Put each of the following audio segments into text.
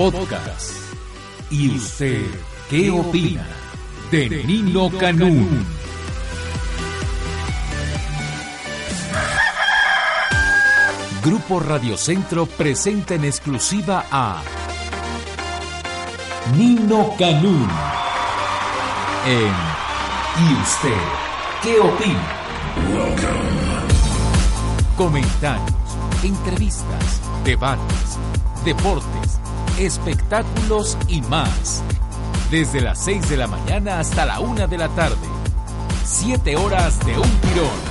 Podcast. ¿Y usted qué opina de Nino Canún? Grupo Radio Centro presenta en exclusiva a Nino Canún en ¿Y usted qué opina? Comentarios, entrevistas, debates, deportes espectáculos y más. Desde las 6 de la mañana hasta la 1 de la tarde. 7 horas de un tirón.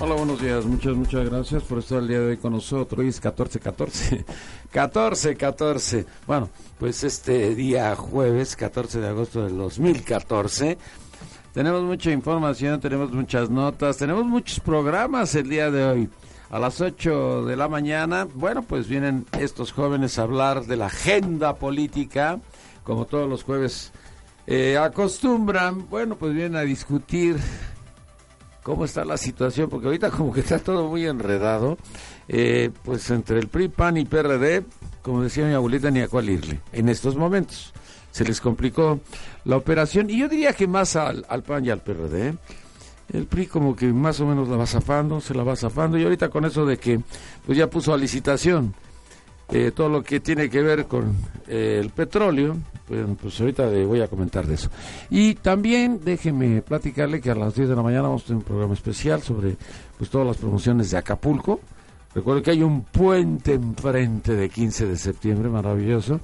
Hola, buenos días. Muchas, muchas gracias por estar el día de hoy con nosotros. Hoy es 14, 14. 14, 14. Bueno, pues este día jueves, 14 de agosto del 2014. Tenemos mucha información, tenemos muchas notas, tenemos muchos programas el día de hoy a las 8 de la mañana. Bueno, pues vienen estos jóvenes a hablar de la agenda política, como todos los jueves eh, acostumbran. Bueno, pues vienen a discutir cómo está la situación, porque ahorita como que está todo muy enredado, eh, pues entre el PRI, PAN y PRD, como decía mi abuelita, ni a cuál irle en estos momentos. Se les complicó la operación, y yo diría que más al, al PAN y al PRD, el PRI como que más o menos la va zafando, se la va zafando y ahorita con eso de que pues ya puso a licitación eh, todo lo que tiene que ver con eh, el petróleo, pues, pues ahorita voy a comentar de eso. Y también déjeme platicarle que a las 10 de la mañana vamos a tener un programa especial sobre pues todas las promociones de Acapulco. Recuerdo que hay un puente enfrente de 15 de septiembre, maravilloso.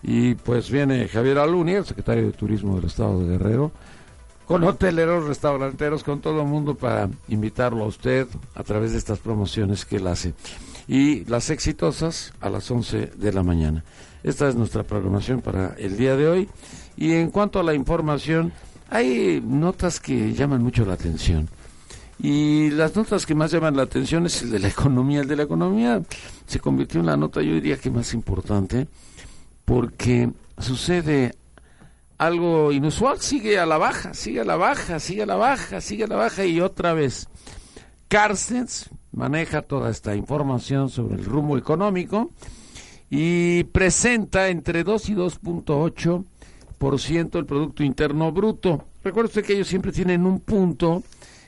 Y pues viene Javier Aluni, el secretario de Turismo del Estado de Guerrero, con hoteleros, restauranteros, con todo el mundo para invitarlo a usted a través de estas promociones que él hace. Y las exitosas a las 11 de la mañana. Esta es nuestra programación para el día de hoy. Y en cuanto a la información, hay notas que llaman mucho la atención. Y las notas que más llaman la atención es el de la economía. El de la economía se convirtió en la nota, yo diría que más importante, porque sucede algo inusual, sigue a la baja, sigue a la baja, sigue a la baja, sigue a la baja y otra vez. Carstens maneja toda esta información sobre el rumbo económico y presenta entre 2 y 2.8% el Producto Interno Bruto. Recuerde usted que ellos siempre tienen un punto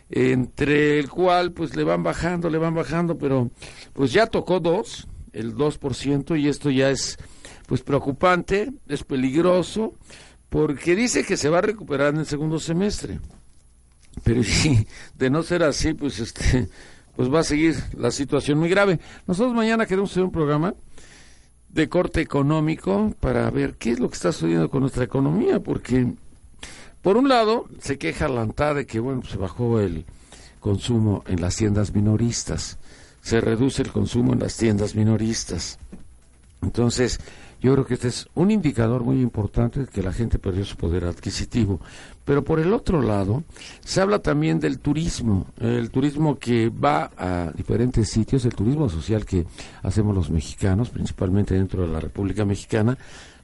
entre el cual pues le van bajando, le van bajando, pero pues ya tocó 2, el 2% y esto ya es pues preocupante, es peligroso porque dice que se va a recuperar en el segundo semestre. Pero sí, de no ser así, pues este, pues va a seguir la situación muy grave. Nosotros mañana queremos hacer un programa de corte económico para ver qué es lo que está sucediendo con nuestra economía, porque por un lado se queja la ANTA de que bueno, se bajó el consumo en las tiendas minoristas, se reduce el consumo en las tiendas minoristas. Entonces, yo creo que este es un indicador muy importante de que la gente perdió su poder adquisitivo. Pero por el otro lado, se habla también del turismo, el turismo que va a diferentes sitios, el turismo social que hacemos los mexicanos, principalmente dentro de la República Mexicana,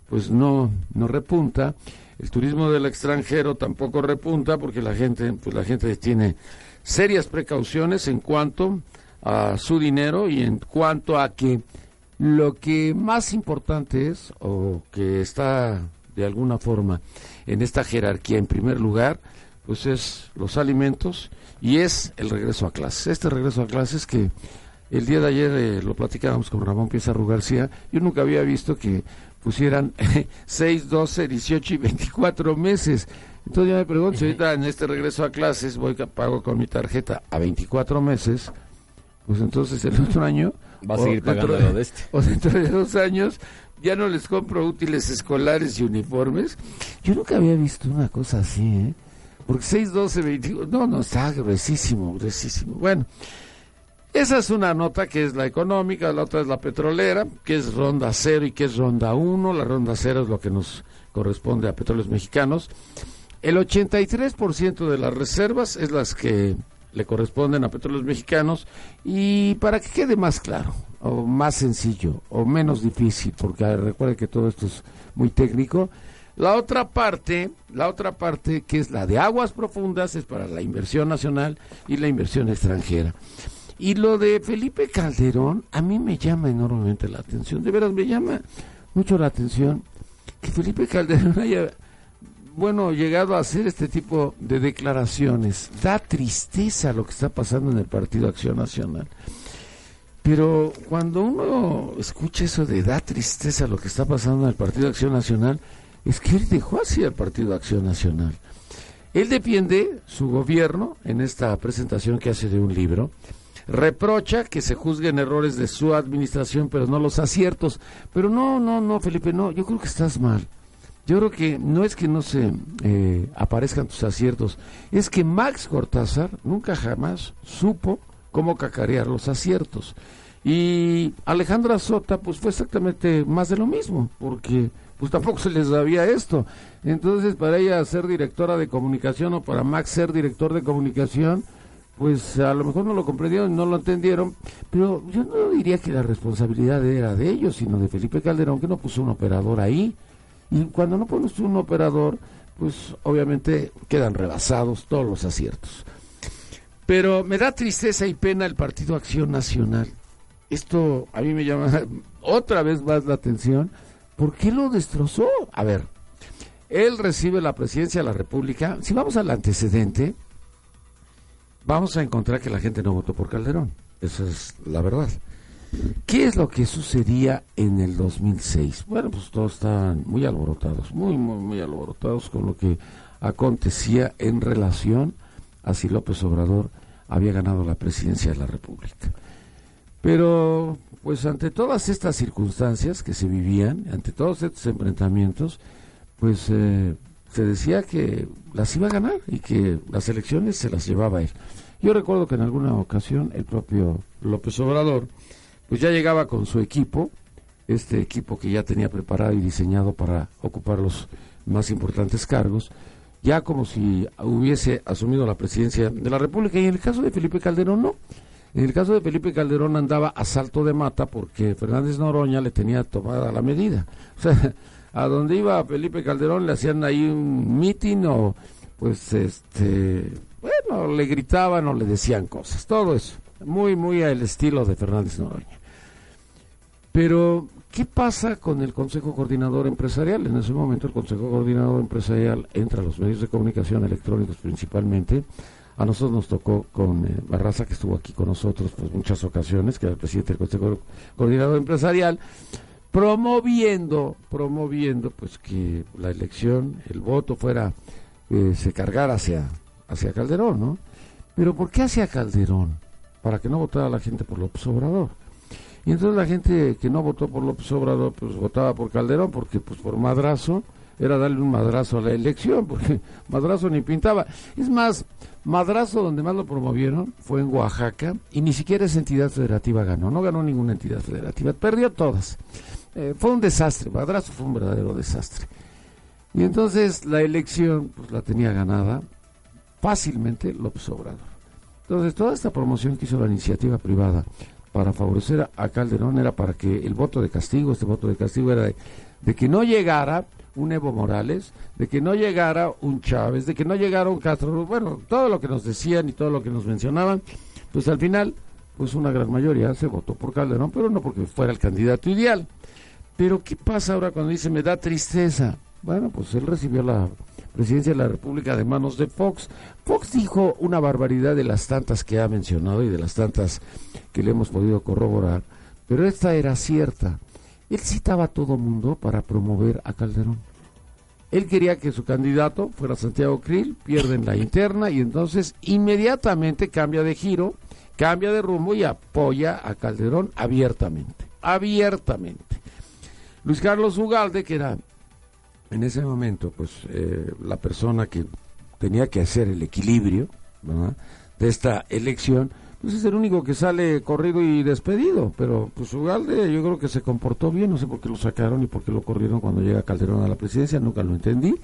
pues no, no repunta. El turismo del extranjero tampoco repunta porque la gente, pues la gente tiene serias precauciones en cuanto a su dinero y en cuanto a que lo que más importante es, o que está de alguna forma en esta jerarquía en primer lugar, pues es los alimentos y es el regreso a clases. Este regreso a clases que el día de ayer eh, lo platicábamos con Ramón Pizarro García, yo nunca había visto que pusieran 6, 12, 18 y 24 meses. Entonces yo me pregunto, si ahorita en este regreso a clases voy a pago con mi tarjeta a 24 meses, pues entonces el otro año Va a seguir pagando dentro, de este. O dentro de dos años ya no les compro útiles escolares y uniformes. Yo nunca había visto una cosa así, ¿eh? Porque 6, 12, 21, no, no, está gruesísimo, gruesísimo. Bueno, Esa es una nota que es la económica, la otra es la petrolera, que es ronda cero y que es ronda uno. La ronda cero es lo que nos corresponde a petróleos mexicanos. El 83% de las reservas es las que le corresponden a petróleos mexicanos y para que quede más claro o más sencillo o menos difícil, porque recuerde que todo esto es muy técnico, la otra parte, la otra parte que es la de aguas profundas es para la inversión nacional y la inversión extranjera. Y lo de Felipe Calderón a mí me llama enormemente la atención, de veras me llama mucho la atención que Felipe Calderón haya bueno, llegado a hacer este tipo de declaraciones. Da tristeza lo que está pasando en el Partido Acción Nacional. Pero cuando uno escucha eso de da tristeza lo que está pasando en el Partido Acción Nacional, es que él dejó así el Partido Acción Nacional. Él defiende su gobierno en esta presentación que hace de un libro, reprocha que se juzguen errores de su administración, pero no los aciertos. Pero no, no, no, Felipe, no, yo creo que estás mal. Yo creo que no es que no se eh, aparezcan tus aciertos, es que Max Cortázar nunca jamás supo cómo cacarear los aciertos. Y Alejandra Sota, pues fue exactamente más de lo mismo, porque pues tampoco se les sabía esto. Entonces, para ella ser directora de comunicación o para Max ser director de comunicación, pues a lo mejor no lo comprendieron, no lo entendieron, pero yo no diría que la responsabilidad era de ellos, sino de Felipe Calderón, que no puso un operador ahí. Y cuando no pones un operador, pues obviamente quedan rebasados todos los aciertos. Pero me da tristeza y pena el Partido Acción Nacional. Esto a mí me llama otra vez más la atención. ¿Por qué lo destrozó? A ver, él recibe la presidencia de la República. Si vamos al antecedente, vamos a encontrar que la gente no votó por Calderón. Esa es la verdad. ¿Qué es lo que sucedía en el 2006? Bueno, pues todos estaban muy alborotados, muy, muy, muy alborotados con lo que acontecía en relación a si López Obrador había ganado la presidencia de la República. Pero, pues ante todas estas circunstancias que se vivían, ante todos estos enfrentamientos, pues eh, se decía que las iba a ganar y que las elecciones se las llevaba él. Yo recuerdo que en alguna ocasión el propio López Obrador pues ya llegaba con su equipo, este equipo que ya tenía preparado y diseñado para ocupar los más importantes cargos, ya como si hubiese asumido la presidencia de la República. Y en el caso de Felipe Calderón no. En el caso de Felipe Calderón andaba a salto de mata porque Fernández Noroña le tenía tomada la medida. O sea, a donde iba Felipe Calderón le hacían ahí un mitin o pues este, bueno, le gritaban o le decían cosas, todo eso. Muy, muy al estilo de Fernández Noroña. Pero, ¿qué pasa con el Consejo Coordinador Empresarial? En ese momento el Consejo Coordinador Empresarial entra a los medios de comunicación electrónicos principalmente. A nosotros nos tocó con eh, Barraza, que estuvo aquí con nosotros pues muchas ocasiones, que era el presidente del Consejo Coordinador Empresarial, promoviendo, promoviendo pues que la elección, el voto fuera, eh, se cargara hacia, hacia Calderón, ¿no? Pero ¿por qué hacia Calderón? Para que no votara la gente por López Obrador. Y entonces la gente que no votó por López Obrador, pues votaba por Calderón, porque pues por madrazo era darle un madrazo a la elección, porque madrazo ni pintaba. Es más, madrazo donde más lo promovieron fue en Oaxaca y ni siquiera esa entidad federativa ganó, no ganó ninguna entidad federativa, perdió todas. Eh, fue un desastre, madrazo fue un verdadero desastre. Y entonces la elección pues la tenía ganada fácilmente López Obrador. Entonces toda esta promoción que hizo la iniciativa privada para favorecer a Calderón era para que el voto de castigo, este voto de castigo era de, que no llegara un Evo Morales, de que no llegara un Chávez, de que no llegara un Castro, bueno, todo lo que nos decían y todo lo que nos mencionaban, pues al final, pues una gran mayoría se votó por Calderón, pero no porque fuera el candidato ideal. Pero ¿qué pasa ahora cuando dice me da tristeza? Bueno, pues él recibió la presidencia de la República de manos de Fox. Fox dijo una barbaridad de las tantas que ha mencionado y de las tantas que le hemos podido corroborar, pero esta era cierta. Él citaba a todo mundo para promover a Calderón. Él quería que su candidato fuera Santiago Krill, pierden la interna y entonces inmediatamente cambia de giro, cambia de rumbo y apoya a Calderón abiertamente, abiertamente. Luis Carlos Ugalde, que era en ese momento, pues eh, la persona que tenía que hacer el equilibrio de esta elección, pues es el único que sale corrido y despedido, pero pues Ugalde yo creo que se comportó bien, no sé por qué lo sacaron y por qué lo corrieron cuando llega Calderón a la presidencia, nunca lo entendí,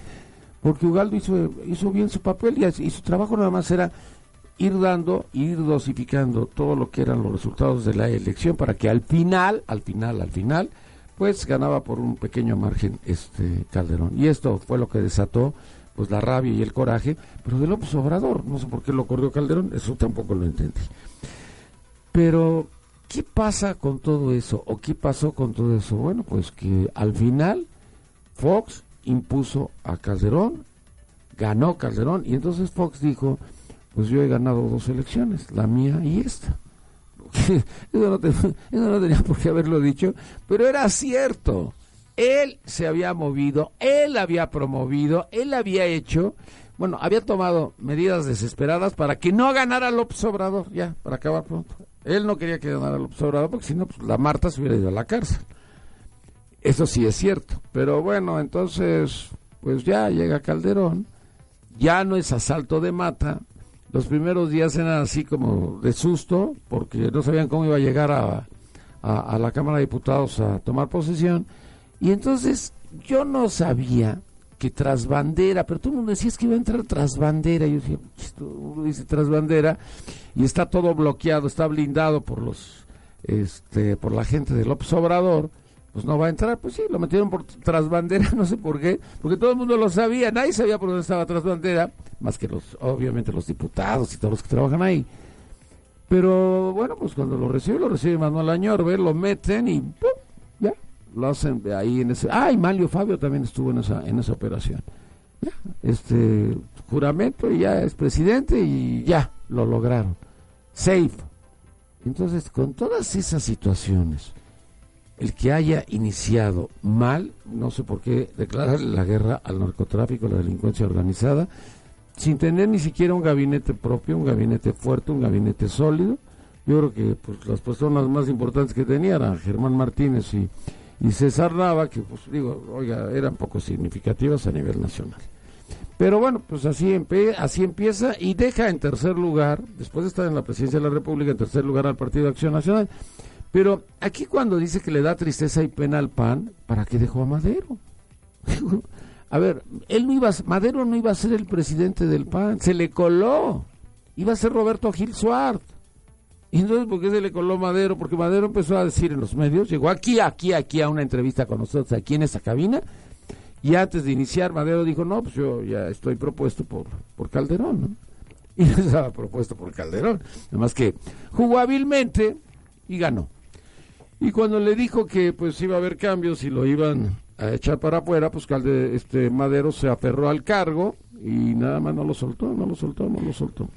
porque Ugaldo hizo, hizo bien su papel y, y su trabajo nada más era ir dando, ir dosificando todo lo que eran los resultados de la elección para que al final, al final, al final, pues ganaba por un pequeño margen este Calderón. Y esto fue lo que desató pues la rabia y el coraje, pero de López Obrador, no sé por qué lo corrió Calderón, eso tampoco lo entendí. Pero, ¿qué pasa con todo eso? ¿O qué pasó con todo eso? Bueno, pues que al final Fox impuso a Calderón, ganó Calderón, y entonces Fox dijo, pues yo he ganado dos elecciones, la mía y esta. eso, no eso no tenía por qué haberlo dicho, pero era cierto. Él se había movido, él había promovido, él había hecho, bueno, había tomado medidas desesperadas para que no ganara López Obrador, ya, para acabar pronto. Él no quería que ganara López Obrador porque si no, pues, la Marta se hubiera ido a la cárcel. Eso sí es cierto. Pero bueno, entonces, pues ya llega Calderón, ya no es asalto de mata. Los primeros días eran así como de susto, porque no sabían cómo iba a llegar a, a la Cámara de Diputados a tomar posesión y entonces yo no sabía que tras bandera, pero todo el mundo decía es que iba a entrar tras bandera. Yo decía, uno dice tras bandera y está todo bloqueado, está blindado por los, este, por la gente de López Obrador. Pues no va a entrar, pues sí, lo metieron por tras bandera, no sé por qué, porque todo el mundo lo sabía, nadie sabía por dónde estaba tras bandera, más que los, obviamente los diputados y todos los que trabajan ahí. Pero bueno, pues cuando lo recibe, lo recibe Manuel Añorbe, lo meten y ¡pum! lo hacen ahí en ese. Ah, y Manlio Fabio también estuvo en esa, en esa operación. este juramento y ya es presidente y ya lo lograron. Safe. Entonces, con todas esas situaciones, el que haya iniciado mal, no sé por qué, declarar la guerra al narcotráfico, a la delincuencia organizada, sin tener ni siquiera un gabinete propio, un gabinete fuerte, un gabinete sólido. Yo creo que pues, las personas más importantes que tenía eran Germán Martínez y César Nava, que pues digo, oiga, eran poco significativas a nivel nacional. Pero bueno, pues así, así empieza y deja en tercer lugar, después de estar en la presidencia de la República, en tercer lugar al Partido de Acción Nacional. Pero aquí cuando dice que le da tristeza y pena al PAN, ¿para qué dejó a Madero? a ver, él no iba, Madero no iba a ser el presidente del PAN, se le coló, iba a ser Roberto Gil Suárez. Y entonces, ¿por qué se le coló Madero? Porque Madero empezó a decir en los medios, llegó aquí, aquí, aquí a una entrevista con nosotros, aquí en esa cabina, y antes de iniciar, Madero dijo, no, pues yo ya estoy propuesto por, por Calderón, ¿no? Y estaba propuesto por Calderón, nada más que jugó hábilmente y ganó. Y cuando le dijo que pues iba a haber cambios y lo iban a echar para afuera, pues Calde, este Madero se aferró al cargo y nada más no lo soltó, no lo soltó, no lo soltó.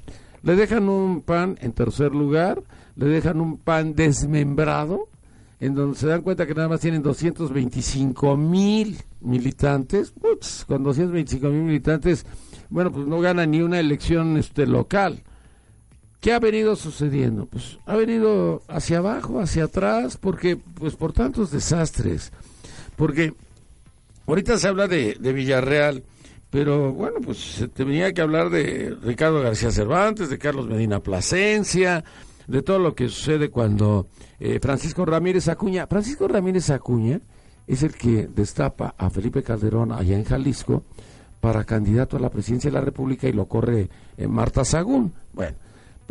Le dejan un pan en tercer lugar, le dejan un pan desmembrado, en donde se dan cuenta que nada más tienen 225 mil militantes. con 225 mil militantes, bueno, pues no gana ni una elección este, local. ¿Qué ha venido sucediendo? Pues ha venido hacia abajo, hacia atrás, porque, pues por tantos desastres. Porque ahorita se habla de, Villarreal pero bueno, pues se tenía que hablar de Ricardo García Cervantes, de Carlos Medina Plasencia, de todo lo que sucede cuando eh, Francisco Ramírez Acuña, Francisco Ramírez Acuña es el que destapa a Felipe Calderón allá en Jalisco para candidato a la presidencia de la República y lo corre eh, Marta Sagún. Bueno,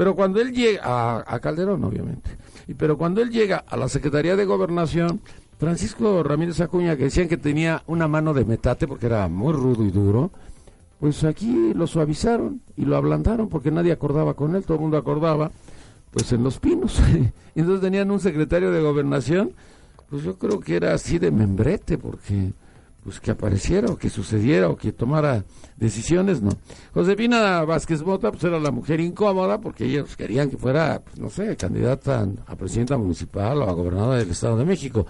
pero cuando él llega a, Calderón, obviamente, y pero cuando él llega a la Secretaría de Gobernación, Francisco Ramírez Acuña, que decían que tenía una mano de metate porque era muy rudo y duro, pues aquí lo suavizaron y lo ablandaron porque nadie acordaba con él, todo el mundo acordaba, pues en los pinos. Entonces tenían un secretario de gobernación, pues yo creo que era así de membrete, porque pues que apareciera o que sucediera o que tomara decisiones, no. Josefina Vázquez Mota pues era la mujer incómoda porque ellos querían que fuera, pues, no sé, candidata a presidenta municipal o a gobernadora del Estado de México.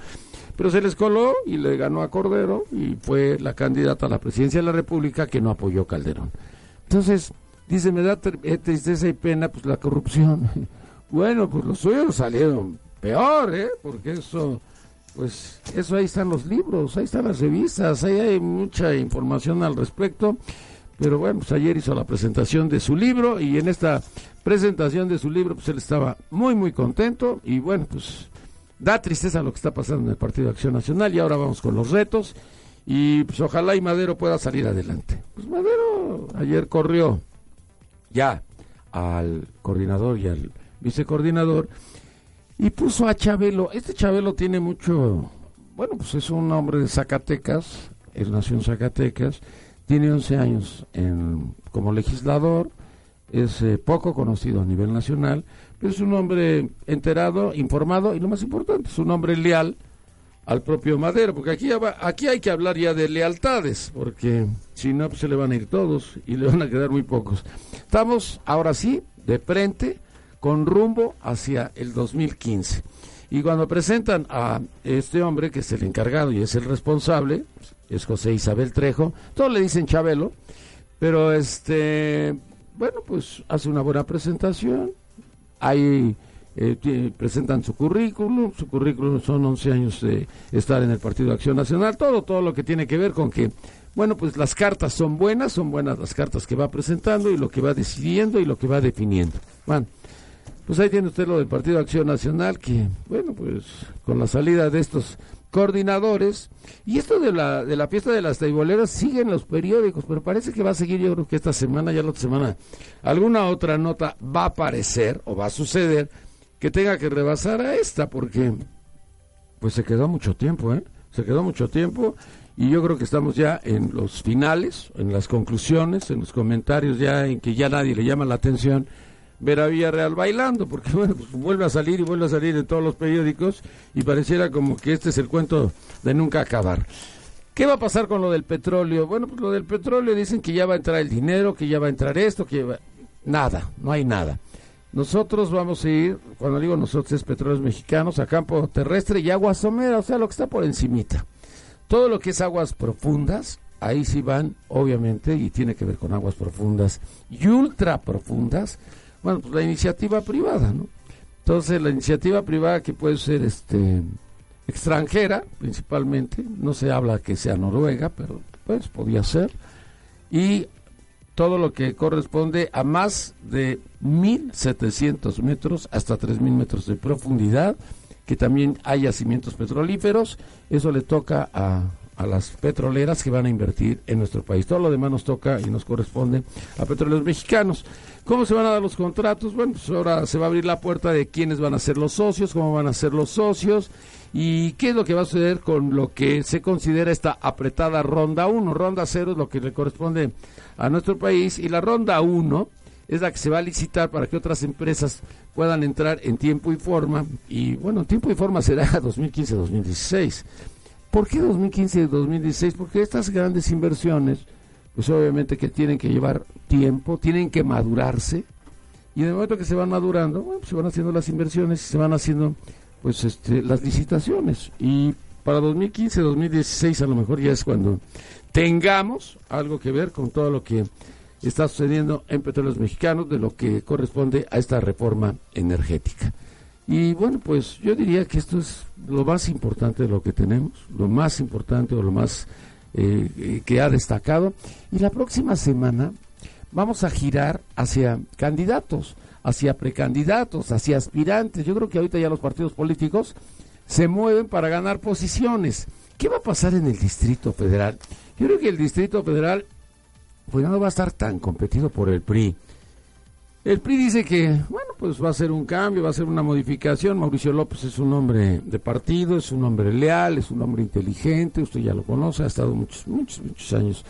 Pero se les coló y le ganó a Cordero y fue la candidata a la presidencia de la República que no apoyó Calderón. Entonces, dice, me da eh, tristeza y pena pues la corrupción. bueno, pues los suyos salieron peor, ¿eh? Porque eso pues eso ahí están los libros, ahí están las revistas, ahí hay mucha información al respecto. pero bueno, pues ayer hizo la presentación de su libro y en esta presentación de su libro pues él estaba muy muy contento y bueno, pues da tristeza lo que está pasando en el Partido de Acción Nacional y ahora vamos con los retos y pues ojalá y Madero pueda salir adelante. Pues Madero ayer corrió ya al coordinador y al vicecoordinador y puso a Chabelo. Este Chabelo tiene mucho, bueno, pues es un hombre de Zacatecas, él nació en Zacatecas, tiene 11 años en, como legislador, es eh, poco conocido a nivel nacional, pero es un hombre enterado, informado y lo más importante, es un hombre leal al propio Madero, porque aquí, aquí hay que hablar ya de lealtades, porque si no, pues se le van a ir todos y le van a quedar muy pocos. Estamos ahora sí, de frente, con rumbo hacia el 2015. Y cuando presentan a este hombre, que es el encargado y es el responsable, es José Isabel Trejo, todos le dicen Chabelo, pero este, bueno, pues hace una buena presentación, ahí eh, presentan su currículum, su currículum son 11 años de estar en el Partido de Acción Nacional, todo, todo lo que tiene que ver con que, bueno, pues las cartas son buenas, son buenas las cartas que va presentando y lo que va decidiendo y lo que va definiendo. Bueno, pues ahí tiene usted lo del Partido Acción Nacional, que, bueno, pues con la salida de estos coordinadores, y esto de la, de la fiesta de las taiboleras sigue en los periódicos, pero parece que va a seguir, yo creo que esta semana, ya la otra semana, alguna otra nota va a aparecer o va a suceder que tenga que rebasar a esta, porque pues se quedó mucho tiempo, ¿eh? Se quedó mucho tiempo y yo creo que estamos ya en los finales, en las conclusiones, en los comentarios ya en que ya nadie le llama la atención ver a Villarreal bailando, porque bueno, pues vuelve a salir y vuelve a salir en todos los periódicos y pareciera como que este es el cuento de nunca acabar. ¿Qué va a pasar con lo del petróleo? Bueno, pues lo del petróleo dicen que ya va a entrar el dinero, que ya va a entrar esto, que va... nada, no hay nada. Nosotros vamos a ir, cuando digo nosotros es petróleos mexicanos, a campo terrestre y aguas someras, o sea, lo que está por encimita. Todo lo que es aguas profundas, ahí sí van, obviamente, y tiene que ver con aguas profundas y ultra profundas, bueno, pues la iniciativa privada, ¿no? Entonces, la iniciativa privada que puede ser este extranjera, principalmente, no se habla que sea Noruega, pero pues podía ser, y todo lo que corresponde a más de 1.700 metros hasta 3.000 metros de profundidad, que también hay yacimientos petrolíferos. Eso le toca a, a, las petroleras que van a invertir en nuestro país. Todo lo demás nos toca y nos corresponde a petróleos mexicanos. ¿Cómo se van a dar los contratos? Bueno, pues ahora se va a abrir la puerta de quiénes van a ser los socios, cómo van a ser los socios y qué es lo que va a suceder con lo que se considera esta apretada ronda 1. Ronda 0 es lo que le corresponde a nuestro país y la ronda 1 es la que se va a licitar para que otras empresas puedan entrar en tiempo y forma. Y bueno, tiempo y forma será 2015-2016. ¿Por qué 2015-2016? Porque estas grandes inversiones, pues obviamente que tienen que llevar tiempo, tienen que madurarse. Y en el momento que se van madurando, bueno, se van haciendo las inversiones y se van haciendo pues este las licitaciones. Y para 2015-2016 a lo mejor ya es cuando tengamos algo que ver con todo lo que está sucediendo en petróleos mexicanos de lo que corresponde a esta reforma energética. Y bueno, pues yo diría que esto es lo más importante de lo que tenemos, lo más importante o lo más eh, que ha destacado. Y la próxima semana vamos a girar hacia candidatos, hacia precandidatos, hacia aspirantes. Yo creo que ahorita ya los partidos políticos se mueven para ganar posiciones. ¿Qué va a pasar en el Distrito Federal? Yo creo que el Distrito Federal pues no va a estar tan competido por el PRI. El PRI dice que, bueno, pues va a ser un cambio, va a ser una modificación. Mauricio López es un hombre de partido, es un hombre leal, es un hombre inteligente, usted ya lo conoce, ha estado muchos, muchos, muchos años.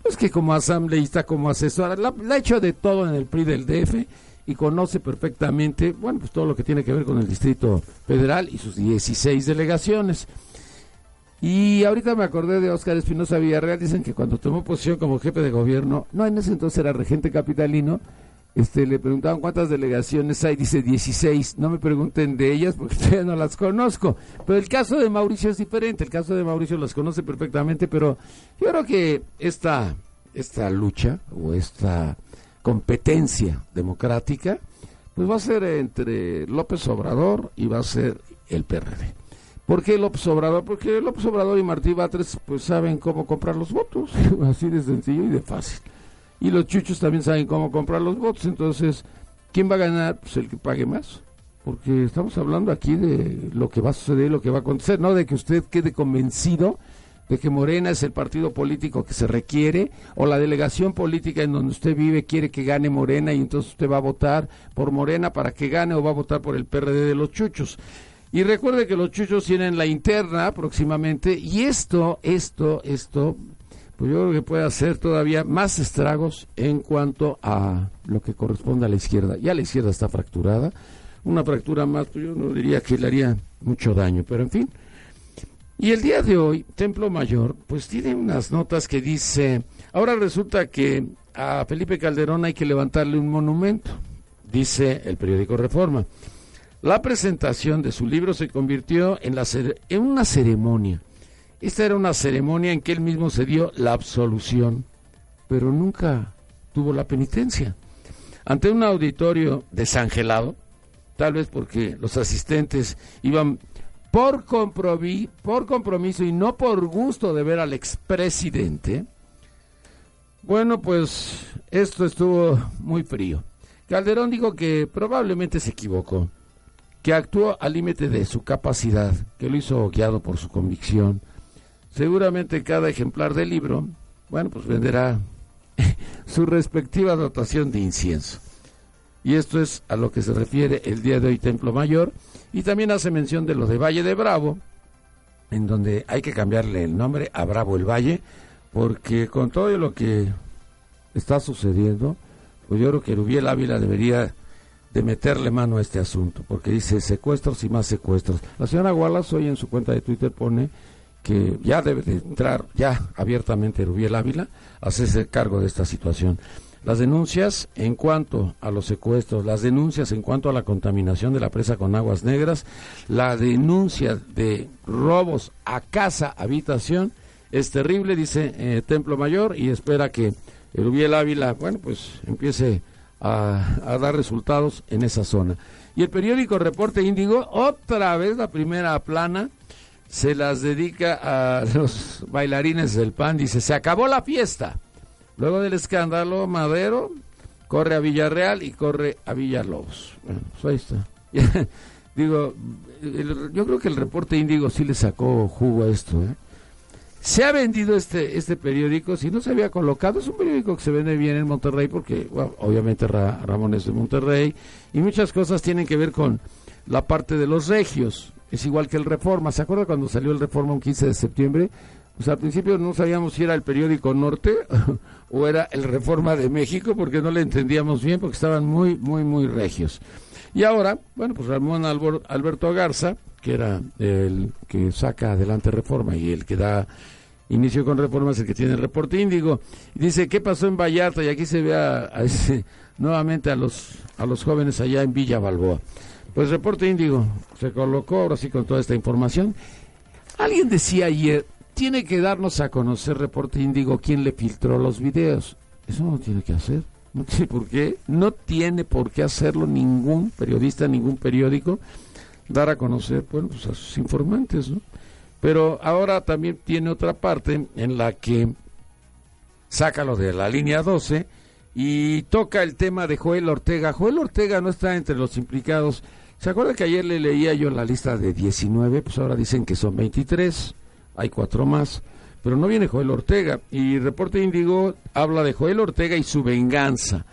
Pues que como asambleísta, como asesor, la, ha hecho de todo en el PRI del DF y conoce perfectamente, bueno, pues todo lo que tiene que ver con el Distrito Federal y sus 16 delegaciones. Y ahorita me acordé de Óscar Espinosa Villarreal, dicen que cuando tomó posición como jefe de gobierno, no, en ese entonces era regente capitalino, este, le preguntaban cuántas delegaciones hay, dice 16, no me pregunten de ellas porque todavía no las conozco, pero el caso de Mauricio es diferente, el caso de Mauricio las conoce perfectamente, pero yo creo que esta, esta lucha o esta competencia democrática, pues va a ser entre López Obrador y va a ser el PRD. ¿Por qué López Obrador? Porque López Obrador y Martí Batres pues saben cómo comprar los votos, así de sencillo y de fácil. Y los chuchos también saben cómo comprar los votos. Entonces, ¿quién va a ganar? Pues el que pague más. Porque estamos hablando aquí de lo que va a suceder, lo que va a acontecer, no de que usted quede convencido de que Morena es el partido político que se requiere o la delegación política en donde usted vive quiere que gane Morena y entonces usted va a votar por Morena para que gane o va a votar por el PRD de los chuchos. Y recuerde que los chuchos tienen la interna próximamente y esto, esto, esto pues yo creo que puede hacer todavía más estragos en cuanto a lo que corresponde a la izquierda. Ya la izquierda está fracturada, una fractura más, pues yo no diría que le haría mucho daño, pero en fin. Y el día de hoy, Templo Mayor, pues tiene unas notas que dice, ahora resulta que a Felipe Calderón hay que levantarle un monumento, dice el periódico Reforma. La presentación de su libro se convirtió en, la, en una ceremonia esta era una ceremonia en que él mismo se dio la absolución, pero nunca tuvo la penitencia. Ante un auditorio desangelado, tal vez porque los asistentes iban por, por compromiso y no por gusto de ver al expresidente, bueno, pues esto estuvo muy frío. Calderón dijo que probablemente se equivocó, que actuó al límite de su capacidad, que lo hizo guiado por su convicción, seguramente cada ejemplar del libro, bueno, pues venderá su respectiva dotación de incienso. Y esto es a lo que se refiere el día de hoy Templo Mayor. Y también hace mención de lo de Valle de Bravo, en donde hay que cambiarle el nombre a Bravo el Valle, porque con todo lo que está sucediendo, pues yo creo que Rubiel Ávila debería de meterle mano a este asunto, porque dice secuestros y más secuestros. La señora Wallace hoy en su cuenta de Twitter pone que ya debe de entrar ya abiertamente Rubiel Ávila a hacerse cargo de esta situación. Las denuncias en cuanto a los secuestros, las denuncias en cuanto a la contaminación de la presa con aguas negras, la denuncia de robos a casa, habitación, es terrible, dice eh, Templo Mayor, y espera que Rubiel Ávila, bueno, pues empiece a, a dar resultados en esa zona. Y el periódico Reporte Índigo, otra vez la primera plana, se las dedica a los bailarines del PAN. Dice, se acabó la fiesta. Luego del escándalo, Madero corre a Villarreal y corre a Villalobos. Bueno, pues ahí está. Digo, yo creo que el reporte índigo sí le sacó jugo a esto. ¿eh? Se ha vendido este, este periódico, si no se había colocado, es un periódico que se vende bien en Monterrey porque obviamente Ramón es de Monterrey y muchas cosas tienen que ver con la parte de los regios es igual que el Reforma. ¿Se acuerda cuando salió el Reforma un 15 de septiembre? Pues al principio no sabíamos si era el periódico Norte o era el Reforma de México porque no le entendíamos bien porque estaban muy, muy, muy regios. Y ahora, bueno, pues Ramón Alberto Garza, que era el que saca adelante Reforma y el que da inicio con Reforma, es el que tiene el reporte índigo. dice, ¿qué pasó en Vallarta? Y aquí se ve a, nuevamente a los, a los jóvenes allá en Villa Balboa. Pues Reporte Índigo se colocó ahora sí con toda esta información. Alguien decía ayer, tiene que darnos a conocer Reporte Índigo quién le filtró los videos. Eso no tiene que hacer. No tiene por qué. No tiene por qué hacerlo ningún periodista, ningún periódico, dar a conocer, bueno, pues a sus informantes, ¿no? Pero ahora también tiene otra parte en la que saca lo de la línea 12 y toca el tema de Joel Ortega. Joel Ortega no está entre los implicados ¿Se acuerda que ayer le leía yo la lista de 19? Pues ahora dicen que son 23, hay cuatro más, pero no viene Joel Ortega. Y Reporte Índigo habla de Joel Ortega y su venganza.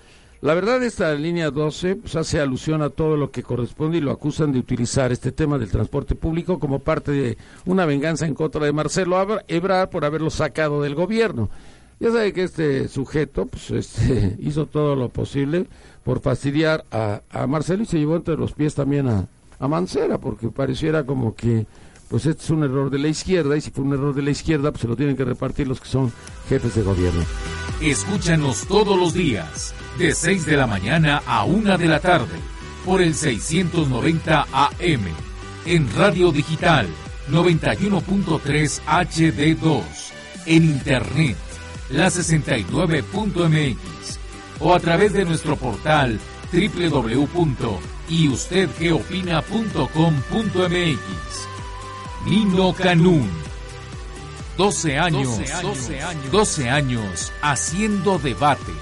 La verdad, esta línea 12 pues, hace alusión a todo lo que corresponde y lo acusan de utilizar este tema del transporte público como parte de una venganza en contra de Marcelo Ebrard por haberlo sacado del gobierno. Ya sabe que este sujeto pues, este, hizo todo lo posible por fastidiar a, a, Marcelo y se llevó entre los pies también a, a Mancera, porque pareciera como que pues este es un error de la izquierda y si fue un error de la izquierda pues se lo tienen que repartir los que son jefes de gobierno. Escúchanos todos los días de 6 de la mañana a 1 de la tarde por el 690 AM en Radio Digital 91.3 HD2 en Internet la 69.mx o a través de nuestro portal www.yustedgeopina.com.mx. Nino Canún. 12 años, 12 años, 12 años haciendo debate.